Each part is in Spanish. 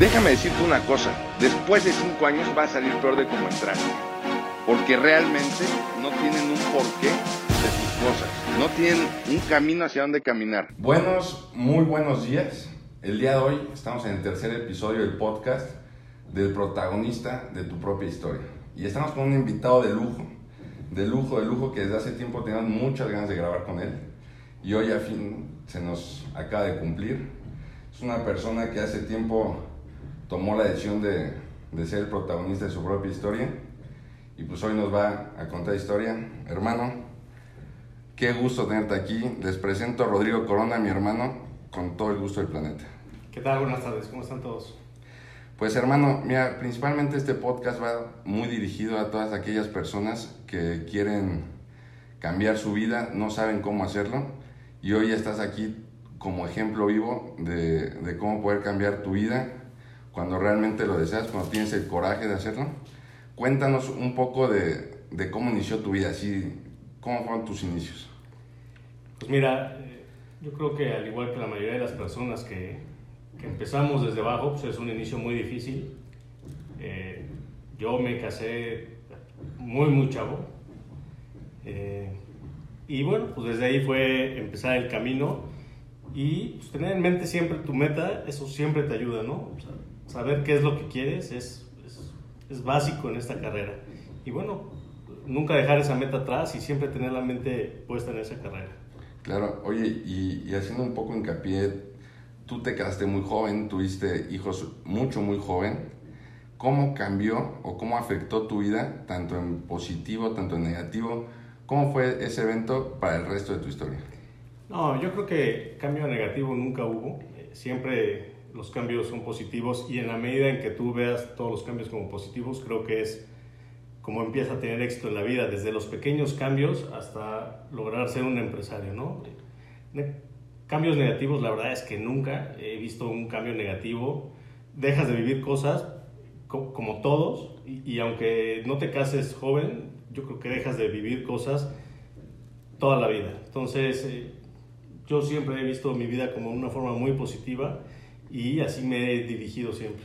Déjame decirte una cosa, después de cinco años va a salir peor de como entraste, porque realmente no tienen un porqué de sus cosas, no tienen un camino hacia dónde caminar. Buenos, muy buenos días. El día de hoy estamos en el tercer episodio del podcast del protagonista de tu propia historia. Y estamos con un invitado de lujo, de lujo, de lujo, que desde hace tiempo teníamos muchas ganas de grabar con él. Y hoy a fin se nos acaba de cumplir. Es una persona que hace tiempo tomó la decisión de, de ser el protagonista de su propia historia. Y pues hoy nos va a contar historia. Hermano, qué gusto tenerte aquí. Les presento a Rodrigo Corona, mi hermano, con todo el gusto del planeta. ¿Qué tal? Buenas tardes, ¿cómo están todos? Pues hermano, mira, principalmente este podcast va muy dirigido a todas aquellas personas que quieren cambiar su vida, no saben cómo hacerlo y hoy estás aquí como ejemplo vivo de, de cómo poder cambiar tu vida cuando realmente lo deseas, cuando tienes el coraje de hacerlo. Cuéntanos un poco de, de cómo inició tu vida, así, cómo fueron tus inicios. Pues mira, eh, yo creo que al igual que la mayoría de las personas que, que empezamos desde abajo, pues es un inicio muy difícil. Eh, yo me casé muy, muy chavo. Eh, y bueno, pues desde ahí fue empezar el camino y pues, tener en mente siempre tu meta, eso siempre te ayuda, ¿no? O sea, saber qué es lo que quieres es, es, es, básico en esta carrera. Y bueno, nunca dejar esa meta atrás y siempre tener la mente puesta en esa carrera. Claro, oye, y, y haciendo un poco hincapié, tú te quedaste muy joven, tuviste hijos mucho, muy joven. ¿Cómo cambió o cómo afectó tu vida, tanto en positivo, tanto en negativo? ¿Cómo fue ese evento para el resto de tu historia? No, yo creo que cambio negativo nunca hubo. Siempre los cambios son positivos y en la medida en que tú veas todos los cambios como positivos, creo que es como empieza a tener éxito en la vida, desde los pequeños cambios hasta lograr ser un empresario, ¿no? Cambios negativos, la verdad es que nunca he visto un cambio negativo. Dejas de vivir cosas como todos y, y aunque no te cases joven, yo creo que dejas de vivir cosas toda la vida. Entonces, eh, yo siempre he visto mi vida como una forma muy positiva y así me he dirigido siempre.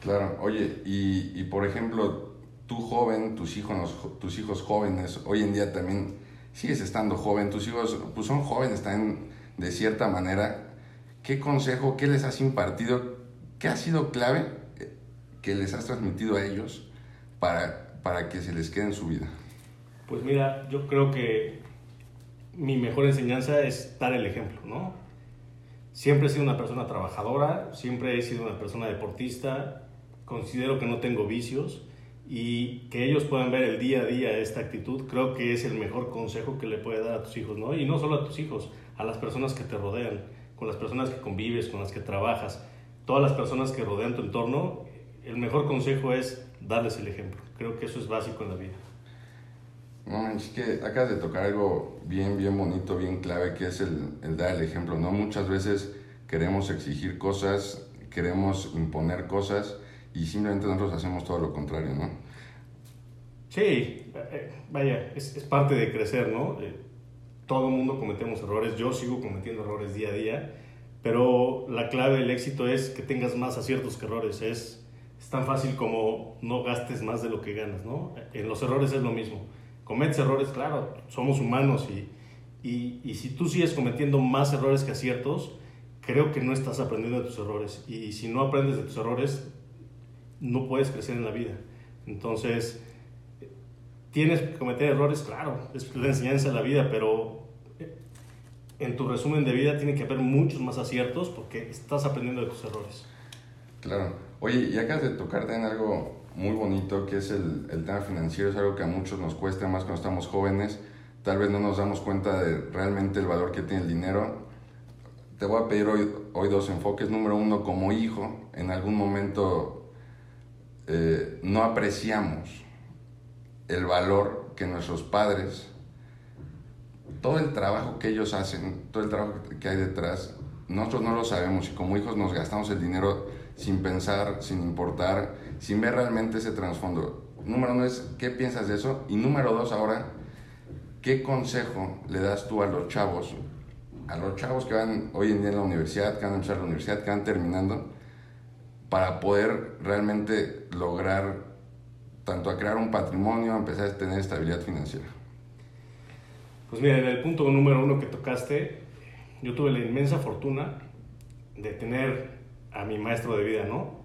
Claro, oye, y, y por ejemplo, tú joven, tus hijos, tus hijos jóvenes, hoy en día también sigues estando joven, tus hijos pues son jóvenes también de cierta manera. ¿Qué consejo, qué les has impartido, qué ha sido clave que les has transmitido a ellos para, para que se les quede en su vida? Pues mira, yo creo que mi mejor enseñanza es dar el ejemplo, ¿no? Siempre he sido una persona trabajadora, siempre he sido una persona deportista, considero que no tengo vicios y que ellos puedan ver el día a día esta actitud, creo que es el mejor consejo que le puede dar a tus hijos, ¿no? Y no solo a tus hijos, a las personas que te rodean, con las personas que convives, con las que trabajas, todas las personas que rodean tu entorno, el mejor consejo es darles el ejemplo. Creo que eso es básico en la vida. No, es que acabas de tocar algo bien, bien bonito, bien clave, que es el, el, dar el ejemplo, ¿no? Muchas veces queremos exigir cosas, queremos imponer cosas y simplemente nosotros hacemos todo lo contrario, ¿no? Sí, vaya, es, es parte de crecer, ¿no? Todo el mundo cometemos errores, yo sigo cometiendo errores día a día, pero la clave del éxito es que tengas más aciertos que errores, es, es tan fácil como no gastes más de lo que ganas, ¿no? En los errores es lo mismo cometes errores, claro, somos humanos y, y, y, si tú sigues cometiendo más errores que aciertos, creo que no estás aprendiendo de tus errores. Y si no aprendes de tus errores, no puedes crecer en la vida. Entonces, tienes que cometer errores, claro, es la enseñanza de la vida, pero en tu resumen de vida tiene que haber muchos más aciertos porque estás aprendiendo de tus errores. Claro. Oye, y acabas de tocarte en algo muy bonito, que es el, el, tema financiero, es algo que a muchos nos cuesta más cuando estamos jóvenes, tal vez no nos damos cuenta de realmente el valor que tiene el dinero. Te voy a pedir hoy, hoy dos enfoques. Número uno, como hijo, en algún momento eh, no apreciamos el valor que nuestros padres, todo el trabajo que ellos hacen, todo el trabajo que hay detrás, nosotros no lo sabemos y como hijos nos gastamos el dinero sin pensar, sin importar, sin ver realmente ese trasfondo. Número uno es, ¿qué piensas de eso? Y número dos, ahora, ¿qué consejo le das tú a los chavos? A los chavos que van hoy en día en la universidad, que van a empezar la universidad, que van terminando, para poder realmente lograr tanto a crear un patrimonio, a empezar a tener estabilidad financiera? Pues mira, en el punto número uno que tocaste, yo tuve la inmensa fortuna de tener a mi maestro de vida, ¿no?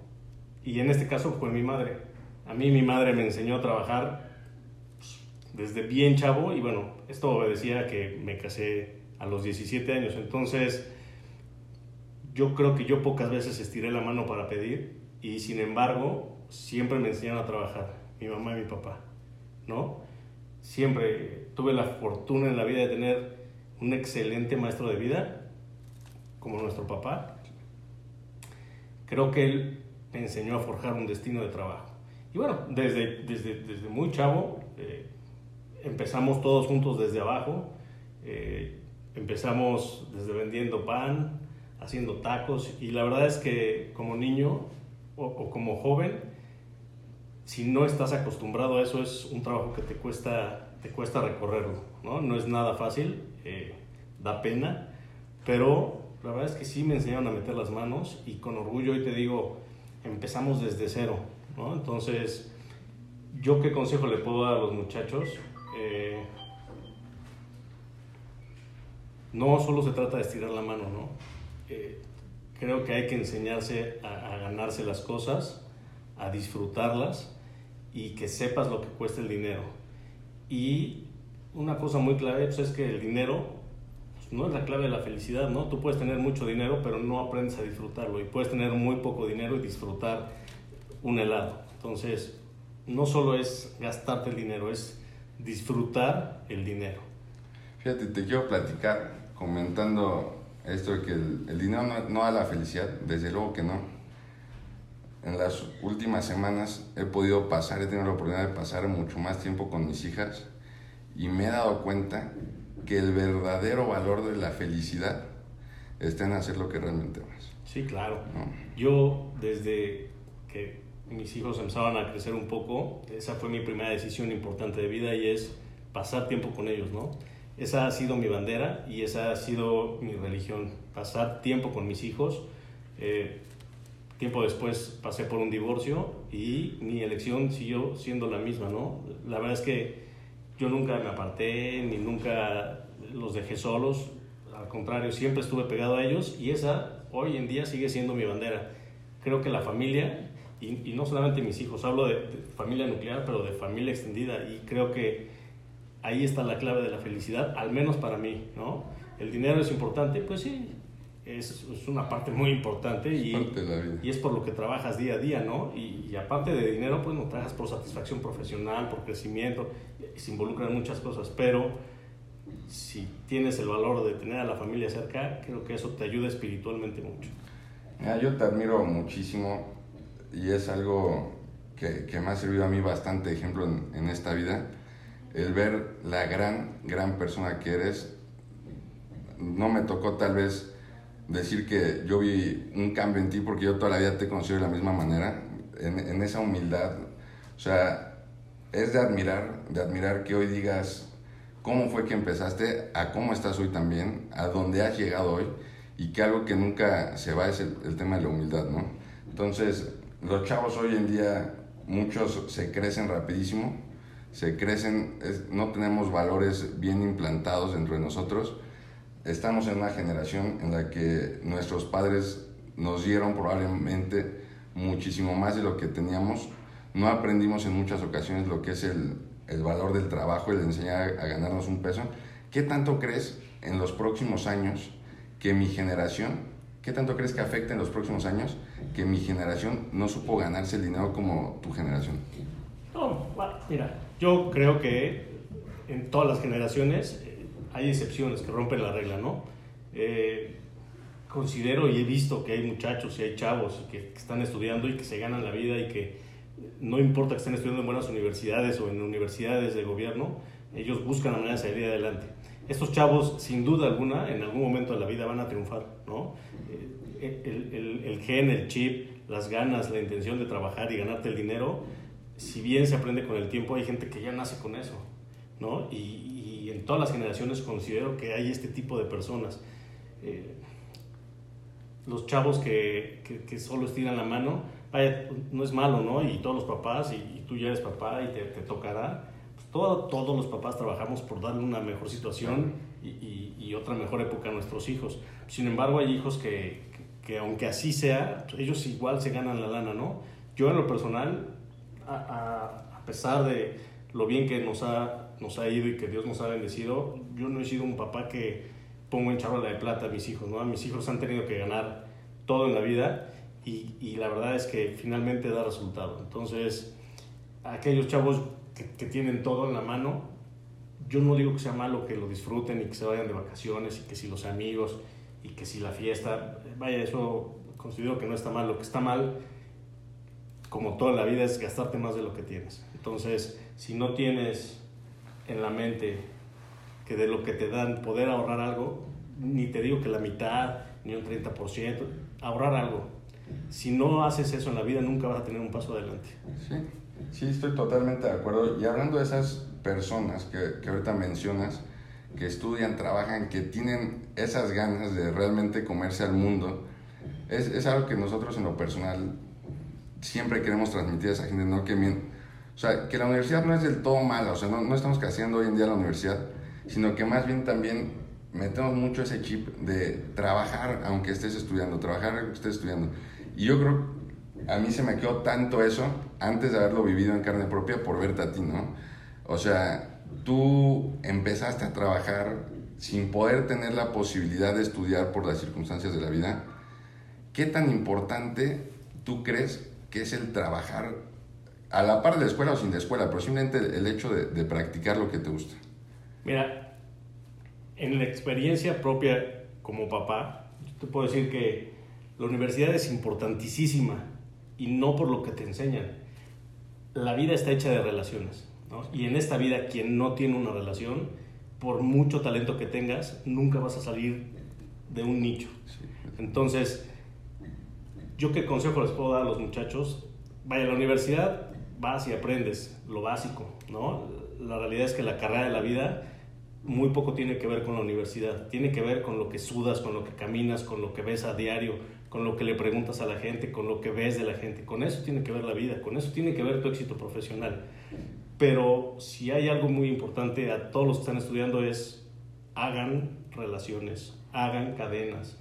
Y en este caso fue mi madre. A mí mi madre me enseñó a trabajar pues, desde bien chavo y bueno, esto obedecía que me casé a los 17 años. Entonces, yo creo que yo pocas veces estiré la mano para pedir y sin embargo, siempre me enseñaron a trabajar, mi mamá y mi papá, ¿no? Siempre tuve la fortuna en la vida de tener un excelente maestro de vida, como nuestro papá. Creo que él me enseñó a forjar un destino de trabajo. Y bueno, desde, desde, desde muy chavo eh, empezamos todos juntos desde abajo. Eh, empezamos desde vendiendo pan, haciendo tacos y la verdad es que como niño o, como joven, si no estás acostumbrado a eso es un trabajo que te cuesta, te cuesta recorrerlo, ¿no? No es nada fácil, eh, da pena, pero la verdad es que sí me enseñaron a meter las manos y con orgullo hoy te digo, empezamos desde cero, ¿no? Entonces, ¿yo qué consejo le puedo dar a los muchachos? Eh, no solo se trata de estirar la mano, ¿no? Eh, creo que hay que enseñarse a, ganarse las cosas, a disfrutarlas y que sepas lo que cuesta el dinero. Y una cosa muy clave pues, es que el dinero pues, no es la clave de la felicidad, ¿no? Tú puedes tener mucho dinero, pero no aprendes a disfrutarlo. Y puedes tener muy poco dinero y disfrutar un helado. Entonces, no solo es gastarte el dinero, es disfrutar el dinero. Fíjate, te quiero platicar comentando esto de que el, dinero no, da la felicidad, desde luego que no. En las últimas semanas he podido pasar, he tenido la oportunidad de pasar mucho más tiempo con mis hijas y me he dado cuenta que el verdadero valor de la felicidad está en hacer lo que realmente amas. Sí, claro. Yo desde que mis hijos empezaban a crecer un poco, esa fue mi primera decisión importante de vida y es pasar tiempo con ellos, ¿no? Esa ha sido mi bandera y esa ha sido mi religión, pasar tiempo con mis hijos. Eh, tiempo después pasé por un divorcio y mi elección siguió siendo la misma, ¿no? La verdad es que yo nunca me aparté ni nunca los dejé solos, al contrario, siempre estuve pegado a ellos y esa hoy en día sigue siendo mi bandera. Creo que la familia, y, no solamente mis hijos, hablo de familia nuclear, pero de familia extendida y creo que ahí está la clave de la felicidad, al menos para mí, ¿no? El dinero es importante, pues sí, es, es una parte muy importante y, y, es por lo que trabajas día a día, ¿no? Y, aparte de dinero, pues no trabajas por satisfacción profesional, por crecimiento, se involucran muchas cosas, pero si tienes el valor de tener a la familia cerca, creo que eso te ayuda espiritualmente mucho. yo te admiro muchísimo y es algo que, que, me ha servido a mí bastante ejemplo en, en esta vida el ver la gran, gran persona que eres. No me tocó tal vez decir que yo vi un cambio en ti porque yo toda la vida te he conocido de la misma manera, en, esa humildad. O sea, es de admirar, de admirar que hoy digas cómo fue que empezaste, a cómo estás hoy también, a dónde has llegado hoy y que algo que nunca se va es el tema de la humildad, ¿no? Entonces, los chavos hoy en día, muchos se crecen rapidísimo, se crecen, no tenemos valores bien implantados dentro de nosotros. Estamos en una generación en la que nuestros padres nos dieron probablemente muchísimo más de lo que teníamos. No aprendimos en muchas ocasiones lo que es el, el valor del trabajo, el enseñar a, ganarnos un peso. ¿Qué tanto crees en los próximos años que mi generación, qué tanto crees que afecte en los próximos años que mi generación no supo ganarse el dinero como tu generación? No, mira, yo creo que en todas las generaciones hay excepciones que rompen la regla, ¿no? Eh, considero y he visto que hay muchachos y hay chavos que, están estudiando y que se ganan la vida y que no importa que estén estudiando en buenas universidades o en universidades de gobierno, ellos buscan la manera de salir adelante. Estos chavos, sin duda alguna, en algún momento de la vida van a triunfar, ¿no? Eh, el, el, el gen, el chip, las ganas, la intención de trabajar y ganarte el dinero, si bien se aprende con el tiempo, hay gente que ya nace con eso, ¿no? Y, en todas las generaciones considero que hay este tipo de personas. Eh, los chavos que, que, que, solo estiran la mano, vaya, no es malo, ¿no? Y todos los papás, y, tú ya eres papá y te, te tocará. Pues todo, todos los papás trabajamos por darle una mejor situación y, y, y, otra mejor época a nuestros hijos. Sin embargo, hay hijos que, que, aunque así sea, ellos igual se ganan la lana, ¿no? Yo en lo personal, a, a, a pesar de lo bien que nos ha, nos ha ido y que Dios nos ha bendecido, yo no he sido un papá que pongo en charola de plata a mis hijos, ¿no? A mis hijos han tenido que ganar todo en la vida y, la verdad es que finalmente da resultado. Entonces, aquellos chavos que, que, tienen todo en la mano, yo no digo que sea malo que lo disfruten y que se vayan de vacaciones y que si los amigos y que si la fiesta, vaya, eso considero que no está mal. Lo que está mal, como toda la vida, es gastarte más de lo que tienes. Entonces, si no tienes en la mente que de lo que te dan poder ahorrar algo, ni te digo que la mitad, ni un 30%, ahorrar algo. Si no haces eso en la vida, nunca vas a tener un paso adelante. Sí, sí, estoy totalmente de acuerdo. Y hablando de esas personas que, que ahorita mencionas, que estudian, trabajan, que tienen esas ganas de realmente comerse al mundo, es, es algo que nosotros en lo personal siempre queremos transmitir a esa gente, ¿no? Que o sea, que la universidad no es del todo mala, o sea, no, no estamos haciendo hoy en día la universidad, sino que más bien también metemos mucho ese chip de trabajar aunque estés estudiando, trabajar aunque estés estudiando. Y yo creo, a mí se me quedó tanto eso antes de haberlo vivido en carne propia por verte a ti, ¿no? O sea, tú empezaste a trabajar sin poder tener la posibilidad de estudiar por las circunstancias de la vida. ¿Qué tan importante tú crees que es el trabajar a la par de la escuela o sin la escuela, pero simplemente el hecho de, de practicar lo que te gusta? Mira, en la experiencia propia como papá, te puedo decir que la universidad es importantísima y no por lo que te enseñan. La vida está hecha de relaciones. ¿no? Y en esta vida, quien no tiene una relación, por mucho talento que tengas, nunca vas a salir de un nicho. Entonces, ¿yo qué consejo les puedo dar a los muchachos? Vaya a la universidad, vas y aprendes lo básico, ¿no? La realidad es que la carrera de la vida muy poco tiene que ver con la universidad, tiene que ver con lo que sudas, con lo que caminas, con lo que ves a diario, con lo que le preguntas a la gente, con lo que ves de la gente, con eso tiene que ver la vida, con eso tiene que ver tu éxito profesional. Pero si hay algo muy importante a todos los que están estudiando es hagan relaciones, hagan cadenas.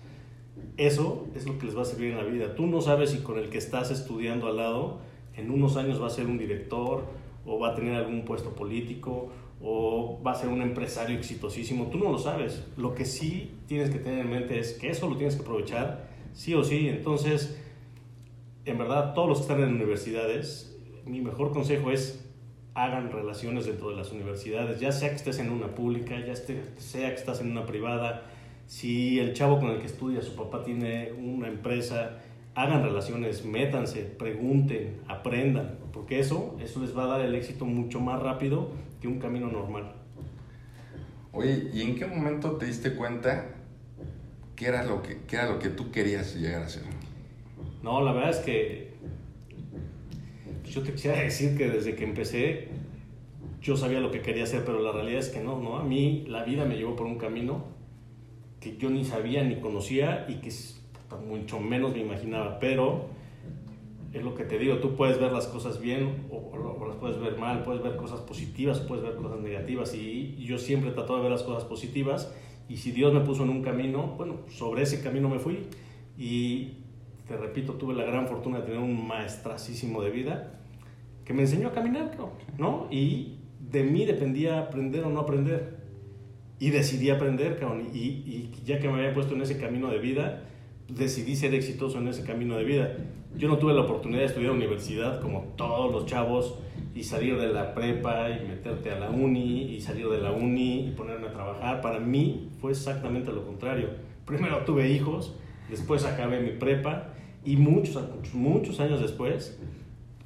Eso es lo que les va a servir en la vida. Tú no sabes si con el que estás estudiando al lado en unos años va a ser un director o va a tener algún puesto político o va a ser un empresario exitosísimo, tú no lo sabes. Lo que sí tienes que tener en mente es que eso lo tienes que aprovechar, sí o sí. Entonces, en verdad, todos los que están en universidades, mi mejor consejo es hagan relaciones dentro de las universidades, ya sea que estés en una pública, ya sea que estás en una privada, si el chavo con el que estudia, su papá tiene una empresa, hagan relaciones, métanse, pregunten, aprendan, porque eso, eso les va a dar el éxito mucho más rápido que un camino normal. Oye, ¿y en qué momento te diste cuenta que era lo que, que era lo que tú querías llegar a ser? No, la verdad es que yo te quisiera decir que desde que empecé yo sabía lo que quería hacer, pero la realidad es que no, ¿no? A mí la vida me llevó por un camino que yo ni sabía ni conocía y que mucho menos me imaginaba, pero es lo que te digo, tú puedes ver las cosas bien o, o, las puedes ver mal, puedes ver cosas positivas, puedes ver cosas negativas y yo siempre trato de ver las cosas positivas y si Dios me puso en un camino, bueno, sobre ese camino me fui y te repito, tuve la gran fortuna de tener un maestrasísimo de vida que me enseñó a caminar, ¿no? Y de mí dependía aprender o no aprender. Y decidí aprender, cabrón. Y, y ya que me había puesto en ese camino de vida, decidí ser exitoso en ese camino de vida. Yo no tuve la oportunidad de estudiar universidad como todos los chavos y salir de la prepa y meterte a la uni y salir de la uni y ponerme a trabajar. Para mí fue exactamente lo contrario. Primero tuve hijos, después acabé mi prepa y muchos, muchos años después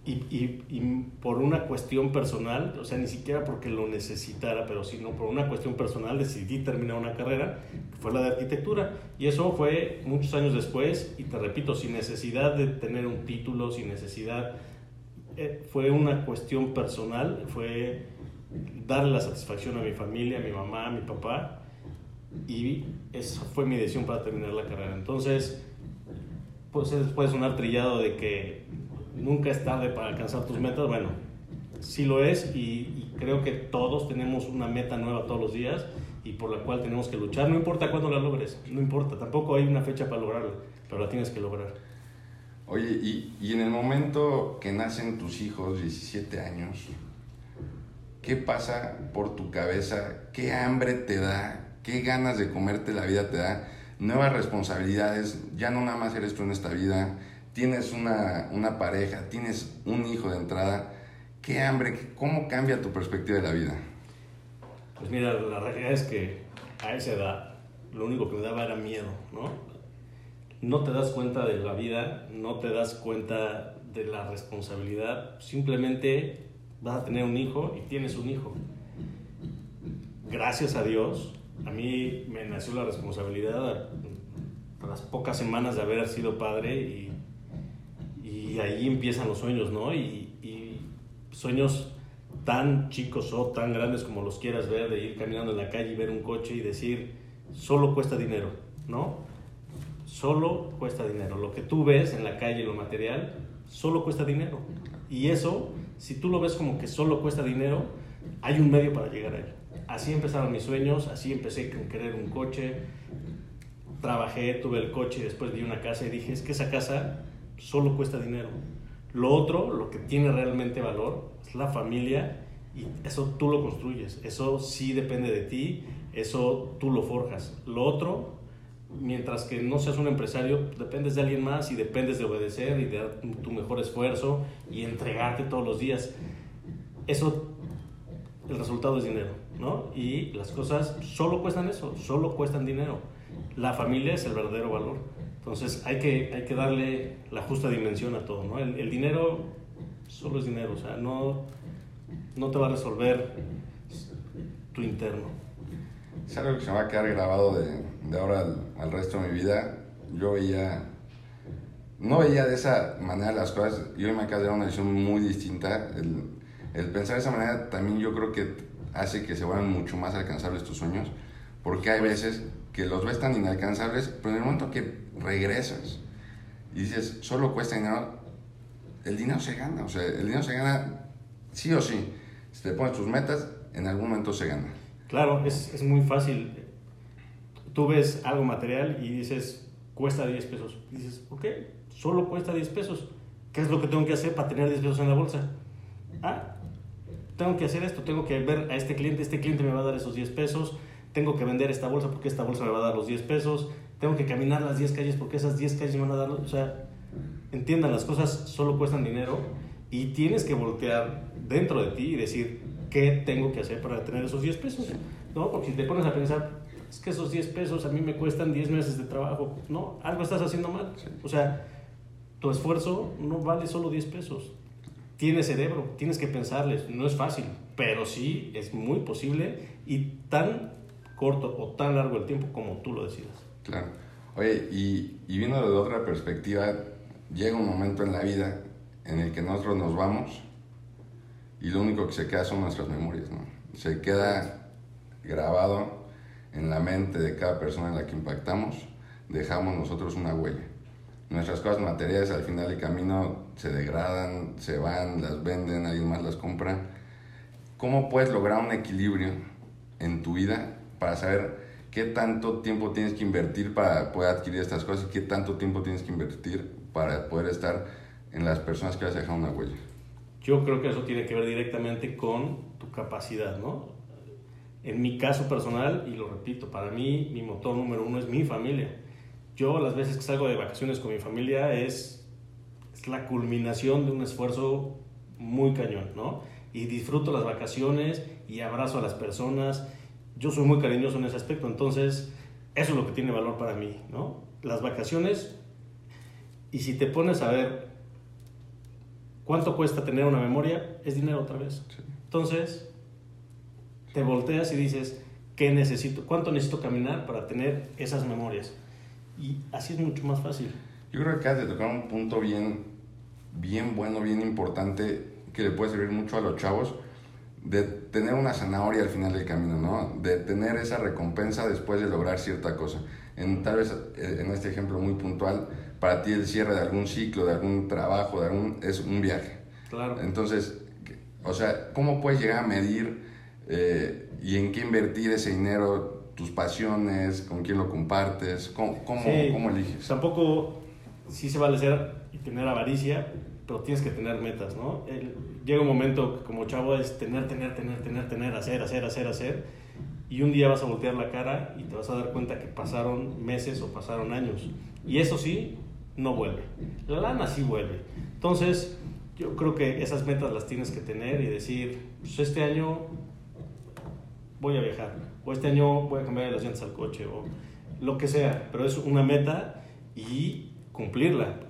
y, y, y, por una cuestión personal, o sea, ni siquiera porque lo necesitara, pero sino por una cuestión personal decidí terminar una carrera, que fue la de arquitectura. Y eso fue muchos años después, y te repito, sin necesidad de tener un título, sin necesidad, eh, fue una cuestión personal, fue darle la satisfacción a mi familia, a mi mamá, a mi papá, y esa fue mi decisión para terminar la carrera. Entonces, puede, ser, puede sonar trillado de que nunca es tarde para alcanzar tus metas. Bueno, sí lo es y, creo que todos tenemos una meta nueva todos los días y por la cual tenemos que luchar. No importa cuándo la logres, no importa. Tampoco hay una fecha para lograrla, pero la tienes que lograr. Oye, y en el momento que nacen tus hijos, 17 años, ¿qué pasa por tu cabeza? ¿Qué hambre te da? ¿Qué ganas de comerte la vida te da? Nuevas responsabilidades, ya no nada más eres tú en esta vida, tienes una, una pareja, tienes un hijo de entrada. ¿Qué hambre? ¿Cómo cambia tu perspectiva de la vida? Pues mira, la realidad es que a esa edad lo único que me daba era miedo, ¿no? No te das cuenta de la vida, no te das cuenta de la responsabilidad, simplemente vas a tener un hijo y tienes un hijo. Gracias a Dios, a mí me nació la responsabilidad a las pocas semanas de haber sido padre y, y ahí empiezan los sueños, ¿no? Y, y sueños tan chicos o tan grandes como los quieras ver, de ir caminando en la calle y ver un coche y decir, solo cuesta dinero, ¿no? Solo cuesta dinero. Lo que tú ves en la calle, lo material, solo cuesta dinero. Y eso, si tú lo ves como que solo cuesta dinero, hay un medio para llegar a él. Así empezaron mis sueños, así empecé con querer un coche, trabajé, tuve el coche, después vi una casa y dije, es que esa casa solo cuesta dinero. Lo otro, lo que tiene realmente valor, es la familia y eso tú lo construyes, eso sí depende de ti, eso tú lo forjas. Lo otro, mientras que no seas un empresario, dependes de alguien más y dependes de obedecer y de dar tu mejor esfuerzo y entregarte todos los días. Eso, el resultado es dinero, ¿no? Y las cosas solo cuestan eso, solo cuestan dinero. La familia es el verdadero valor. Entonces hay que, hay que darle la justa dimensión a todo, ¿no? El, el dinero solo es dinero, o sea, no, no te va a resolver tu interno. Es algo que se me va a quedar grabado de, de ahora al, al, resto de mi vida. Yo veía, no veía de esa manera las cosas, y hoy me acaba de dar una visión muy distinta. El, el pensar de esa manera también yo creo que hace que se vuelvan mucho más alcanzables tus sueños, porque hay veces que los ves tan inalcanzables, pero en el momento que regresas y dices, solo cuesta dinero, el dinero se gana, o sea, el dinero se gana sí o sí. Si te pones tus metas, en algún momento se gana. Claro, es, es muy fácil. Tú ves algo material y dices, cuesta 10 pesos. Dices, ok, solo cuesta 10 pesos. ¿Qué es lo que tengo que hacer para tener 10 pesos en la bolsa? Ah, tengo que hacer esto, tengo que ver a este cliente, este cliente me va a dar esos 10 pesos, tengo que vender esta bolsa porque esta bolsa me va a dar los 10 pesos, tengo que caminar las 10 calles porque esas 10 calles me van a dar, o sea, entiendan, las cosas solo cuestan dinero y tienes que voltear dentro de ti y decir, ¿qué tengo que hacer para tener esos 10 pesos? ¿No? Porque si te pones a pensar, es que esos 10 pesos a mí me cuestan 10 meses de trabajo, ¿no? Algo estás haciendo mal. O sea, tu esfuerzo no vale solo 10 pesos. Tienes cerebro, tienes que pensarles, no es fácil, pero sí es muy posible y tan corto o tan largo el tiempo como tú lo decidas. Claro. Oye, y, y viendo de otra perspectiva, llega un momento en la vida en el que nosotros nos vamos y lo único que se queda son nuestras memorias, ¿no? Se queda grabado en la mente de cada persona en la que impactamos, dejamos nosotros una huella. Nuestras cosas materiales al final del camino se degradan, se van, las venden, alguien más las compra. ¿Cómo puedes lograr un equilibrio en tu vida para saber qué tanto tiempo tienes que invertir para poder adquirir estas cosas y qué tanto tiempo tienes que invertir para poder estar en las personas que has dejado una huella? Yo creo que eso tiene que ver directamente con tu capacidad, ¿no? En mi caso personal, y lo repito, para mí mi motor número uno es mi familia. Yo las veces que salgo de vacaciones con mi familia es, es la culminación de un esfuerzo muy cañón, ¿no? Y disfruto las vacaciones y abrazo a las personas. Yo soy muy cariñoso en ese aspecto, entonces eso es lo que tiene valor para mí, ¿no? Las vacaciones, y si te pones a ver cuánto cuesta tener una memoria, es dinero otra vez. Sí. Entonces, te volteas y dices, ¿qué necesito? ¿Cuánto necesito caminar para tener esas memorias? Y así es mucho más fácil. Yo creo que acabas de tocar un punto bien, bien bueno, bien importante, que le puede servir mucho a los chavos, de tener una zanahoria al final del camino, ¿no? De tener esa recompensa después de lograr cierta cosa. En, tal vez en este ejemplo muy puntual, para ti el cierre de algún ciclo, de algún trabajo, de algún, es un viaje. Claro. Entonces, o sea, ¿cómo puedes llegar a medir eh, y en qué invertir ese dinero, tus pasiones, con quién lo compartes? ¿Cómo, cómo, Sí, cómo eliges? Tampoco sí se vale ser y tener avaricia, pero tienes que tener metas, ¿no? El- llega un momento que como chavo es tener, tener, tener, tener, tener, hacer, hacer, hacer, hacer, y un día vas a voltear la cara y te vas a dar cuenta que pasaron meses o pasaron años. Y eso sí, no vuelve. La lana sí vuelve. Entonces, yo creo que esas metas las tienes que tener y decir, pues este año voy a viajar, o este año voy a cambiar las llantas al coche, o lo que sea, pero es una meta y cumplirla.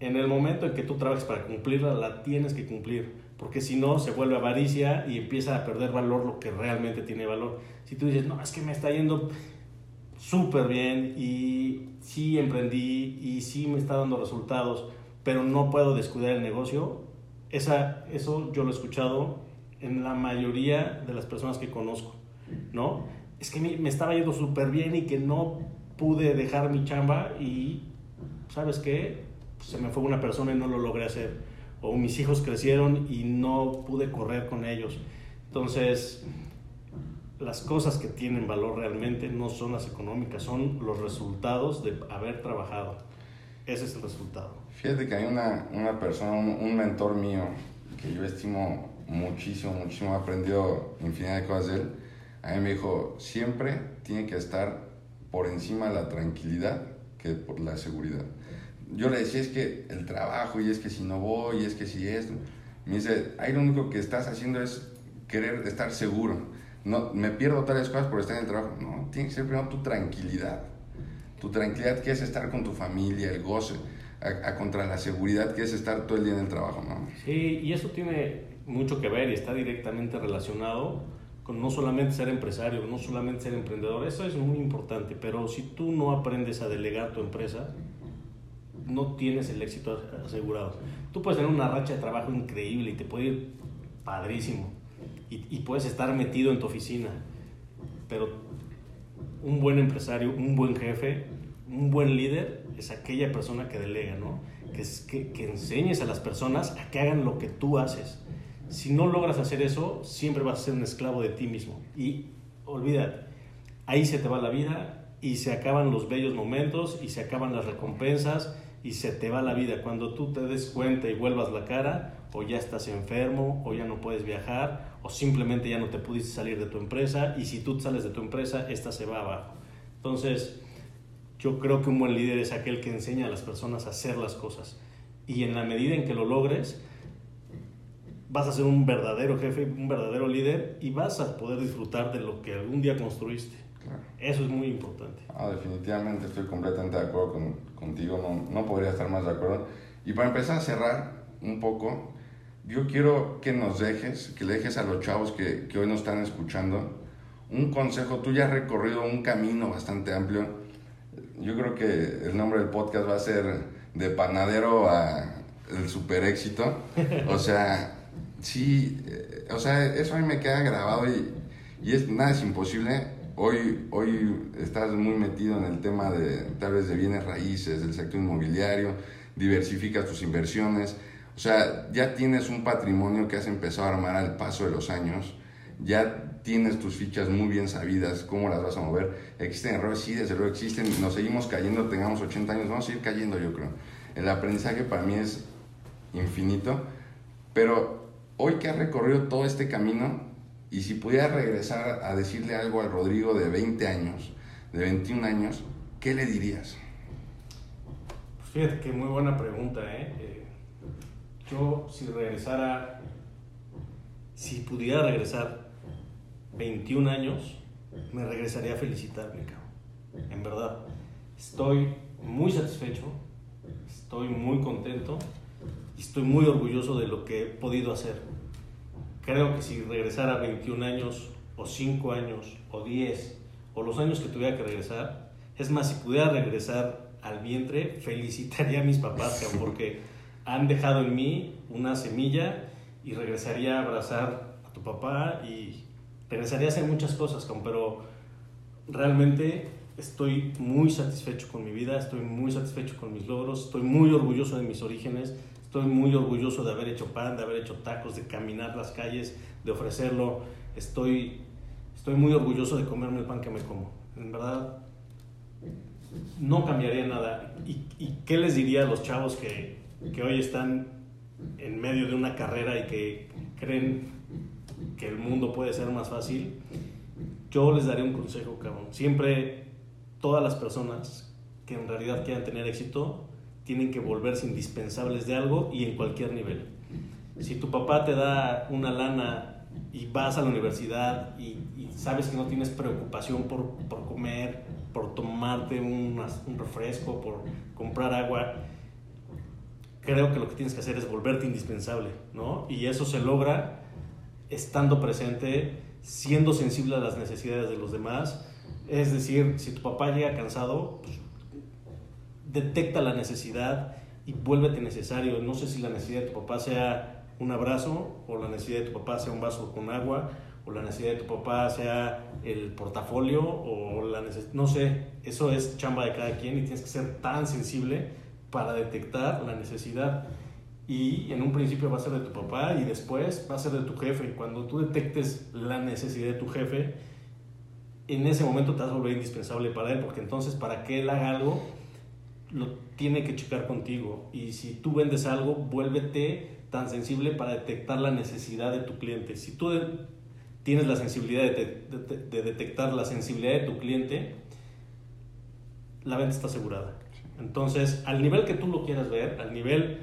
En el momento en que tú trabajes para cumplirla, la tienes que cumplir, porque si no, se vuelve avaricia y empieza a perder valor lo que realmente tiene valor. Si tú dices, no, es que me está yendo súper bien y sí emprendí y sí me está dando resultados, pero no puedo descuidar el negocio, esa, eso yo lo he escuchado en la mayoría de las personas que conozco, ¿no? Es que me, estaba yendo súper bien y que no pude dejar mi chamba y, ¿sabes qué? Se me fue una persona y no lo logré hacer. O mis hijos crecieron y no pude correr con ellos. Entonces, las cosas que tienen valor realmente no son las económicas, son los resultados de haber trabajado. Ese es el resultado. Fíjate que hay una, una persona, un, un mentor mío, que yo estimo muchísimo, muchísimo, he aprendido infinidad de cosas de él. A mí me dijo, siempre tiene que estar por encima la tranquilidad que por la seguridad. Yo le decía, es que el trabajo, y es que si no voy, y es que si esto. Me dice, ahí lo único que estás haciendo es querer estar seguro. No, me pierdo tales cosas por estar en el trabajo. No, tiene que ser primero tu tranquilidad. Tu tranquilidad que es estar con tu familia, el goce, a, a contra la seguridad que es estar todo el día en el trabajo, ¿no? Sí, y eso tiene mucho que ver y está directamente relacionado con no solamente ser empresario, no solamente ser emprendedor, eso es muy importante, pero si tú no aprendes a delegar tu empresa, no tienes el éxito asegurado. Tú puedes tener una racha de trabajo increíble y te puede ir padrísimo y, puedes estar metido en tu oficina, pero un buen empresario, un buen jefe, un buen líder es aquella persona que delega, ¿no? Que, es, que enseñes a las personas a que hagan lo que tú haces. Si no logras hacer eso, siempre vas a ser un esclavo de ti mismo. Y olvídate, ahí se te va la vida y se acaban los bellos momentos y se acaban las recompensas y se te va la vida. Cuando tú te des cuenta y vuelvas la cara, o ya estás enfermo, o ya no puedes viajar, o simplemente ya no te pudiste salir de tu empresa, y si tú sales de tu empresa, esta se va abajo. Entonces, yo creo que un buen líder es aquel que enseña a las personas a hacer las cosas. Y en la medida en que lo logres, vas a ser un verdadero jefe, un verdadero líder, y vas a poder disfrutar de lo que algún día construiste. Claro. Eso es muy importante. Ah, definitivamente estoy completamente de acuerdo con, contigo, no, no podría estar más de acuerdo. Y para empezar a cerrar un poco, yo quiero que nos dejes, que le dejes a los chavos que, que hoy nos están escuchando un consejo. Tú ya has recorrido un camino bastante amplio. Yo creo que el nombre del podcast va a ser de panadero a el super éxito. O sea, sí, eh, o sea, eso a mí me queda grabado y, y es nada es imposible. Hoy, hoy estás muy metido en el tema de tal vez de bienes raíces, del sector inmobiliario, diversificas tus inversiones. O sea, ya tienes un patrimonio que has empezado a armar al paso de los años. Ya tienes tus fichas muy bien sabidas, cómo las vas a mover. ¿Existen errores? Sí, desde luego existen. Nos seguimos cayendo, tengamos 80 años, vamos a seguir cayendo, yo creo. El aprendizaje para mí es infinito. Pero hoy que has recorrido todo este camino, y si pudieras regresar a decirle algo al Rodrigo de 20 años, de 21 años, ¿qué le dirías? Pues fíjate que muy buena pregunta, ¿eh? Eh, Yo, si regresara, si pudiera regresar 21 años, me regresaría a felicitarme, cabrón. En verdad. Estoy muy satisfecho, estoy muy contento y estoy muy orgulloso de lo que he podido hacer. Creo que si regresara 21 años, o 5 años, o 10, o los años que tuviera que regresar, es más, si pudiera regresar al vientre, felicitaría a mis papás, porque han dejado en mí una semilla y regresaría a abrazar a tu papá y regresaría a hacer muchas cosas, pero realmente estoy muy satisfecho con mi vida, estoy muy satisfecho con mis logros, estoy muy orgulloso de mis orígenes, estoy muy orgulloso de haber hecho pan, de haber hecho tacos, de caminar las calles, de ofrecerlo, estoy, estoy muy orgulloso de comerme el pan que me como. En verdad, no cambiaría nada. ¿Y, y qué les diría a los chavos que, que hoy están en medio de una carrera y que creen que el mundo puede ser más fácil? Yo les daré un consejo, cabrón. Siempre todas las personas que en realidad quieran tener éxito tienen que volverse indispensables de algo y en cualquier nivel. Si tu papá te da una lana y vas a la universidad y, sabes que no tienes preocupación por, por comer, por tomarte un refresco, por comprar agua, creo que lo que tienes que hacer es volverte indispensable, ¿no? Y eso se logra estando presente, siendo sensible a las necesidades de los demás es decir, si tu papá llega cansado, pues, detecta la necesidad y vuélvete necesario. No sé si la necesidad de tu papá sea un abrazo, o la necesidad de tu papá sea un vaso con agua, o la necesidad de tu papá sea el portafolio, o la necesidad, no sé, eso es chamba de cada quien y tienes que ser tan sensible para detectar la necesidad. Y en un principio va a ser de tu papá y después va a ser de tu jefe. Cuando tú detectes la necesidad de tu jefe, en ese momento te vas a volver indispensable para él, porque entonces para que él haga algo, lo tiene que checar contigo. Y si tú vendes algo, vuélvete tan sensible para detectar la necesidad de tu cliente. Si tú tienes la sensibilidad de, detectar la sensibilidad de tu cliente, la venta está asegurada. Entonces, al nivel que tú lo quieras ver, al nivel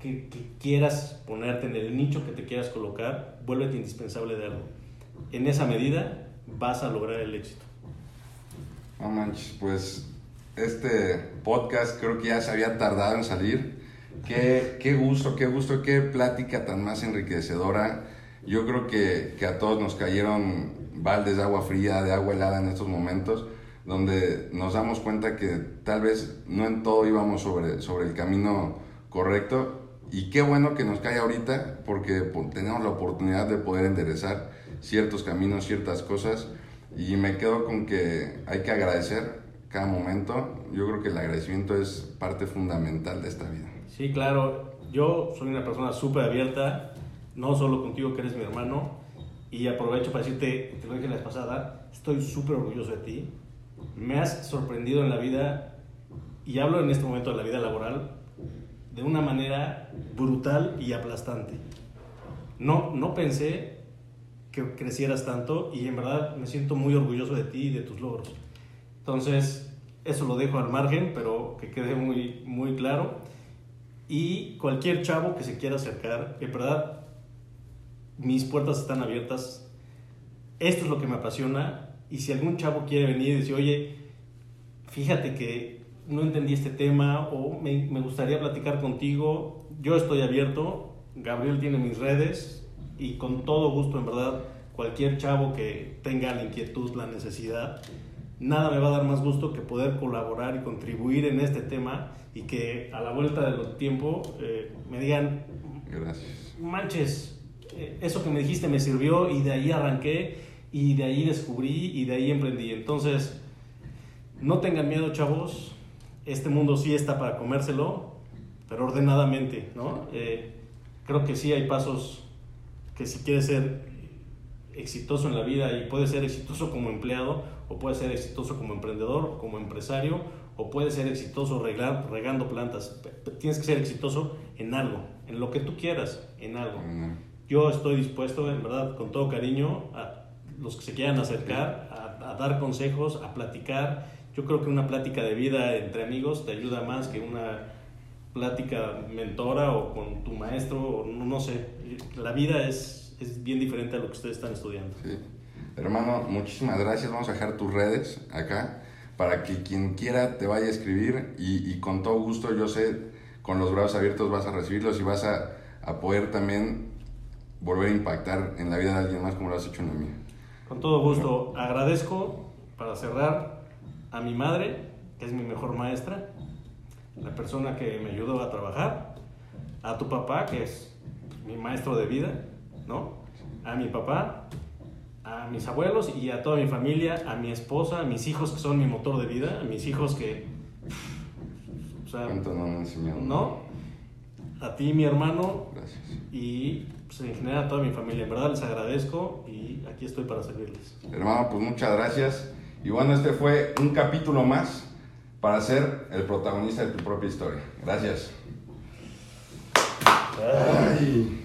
que, que, quieras ponerte en el nicho que te quieras colocar, vuélvete indispensable de algo. En esa medida, vas a lograr el éxito. No manches, pues este podcast creo que ya se había tardado en salir. Qué, qué gusto, qué gusto, qué plática tan más enriquecedora. Yo creo que, que, a todos nos cayeron baldes de agua fría, de agua helada en estos momentos, donde nos damos cuenta que tal vez no en todo íbamos sobre, sobre el camino correcto. Y qué bueno que nos cae ahorita, porque tenemos la oportunidad de poder enderezar ciertos caminos, ciertas cosas. Y me quedo con que hay que agradecer cada momento. Yo creo que el agradecimiento es parte fundamental de esta vida. Sí, claro. Yo soy una persona súper abierta, no solo contigo que eres mi hermano. Y aprovecho para decirte, te lo dije la vez pasada, estoy súper orgulloso de ti. Me has sorprendido en la vida, y hablo en este momento de la vida laboral, de una manera brutal y aplastante. No, no pensé que crecieras tanto y en verdad me siento muy orgulloso de ti y de tus logros. Entonces, eso lo dejo al margen, pero que quede muy, muy claro. Y cualquier chavo que se quiera acercar, en verdad, mis puertas están abiertas. Esto es lo que me apasiona. Y si algún chavo quiere venir y decir, oye, fíjate que no entendí este tema o me, me gustaría platicar contigo, yo estoy abierto. Gabriel tiene mis redes, y con todo gusto, en verdad, cualquier chavo que tenga la inquietud, la necesidad, nada me va a dar más gusto que poder colaborar y contribuir en este tema y que a la vuelta del tiempo eh, me digan, gracias. Manches, eh, eso que me dijiste me sirvió y de ahí arranqué y de ahí descubrí y de ahí emprendí. Entonces, no tengan miedo, chavos. Este mundo sí está para comérselo, pero ordenadamente, ¿no? Eh, creo que sí hay pasos que si quieres ser exitoso en la vida y puedes ser exitoso como empleado o puedes ser exitoso como emprendedor, como empresario o puedes ser exitoso regando plantas. Tienes que ser exitoso en algo, en lo que tú quieras, en algo. Yo estoy dispuesto, en verdad, con todo cariño, a los que se quieran acercar, a, a dar consejos, a platicar. Yo creo que una plática de vida entre amigos te ayuda más que una plática mentora o con tu maestro, o no, sé, la vida es, es, bien diferente a lo que ustedes están estudiando. Sí. Hermano, muchísimas gracias. Vamos a dejar tus redes acá para que quien quiera te vaya a escribir y, y con todo gusto, yo sé, con los brazos abiertos vas a recibirlos y vas a, a, poder también volver a impactar en la vida de alguien más como lo has hecho en la mía. Con todo gusto. Agradezco, para cerrar, a mi madre, que es mi mejor maestra, la persona que me ayudó a trabajar, a tu papá, que es mi maestro de vida, ¿no? A mi papá a mis abuelos y a toda mi familia, a mi esposa, a mis hijos que son mi motor de vida, a mis hijos que... O sea, ¿Cuánto no han enseñado? ¿no? A ti, mi hermano, Gracias. y pues, en general a toda mi familia. En verdad les agradezco y aquí estoy para servirles. Hermano, pues muchas gracias. Y bueno, este fue un capítulo más para ser el protagonista de tu propia historia. Gracias. Ay.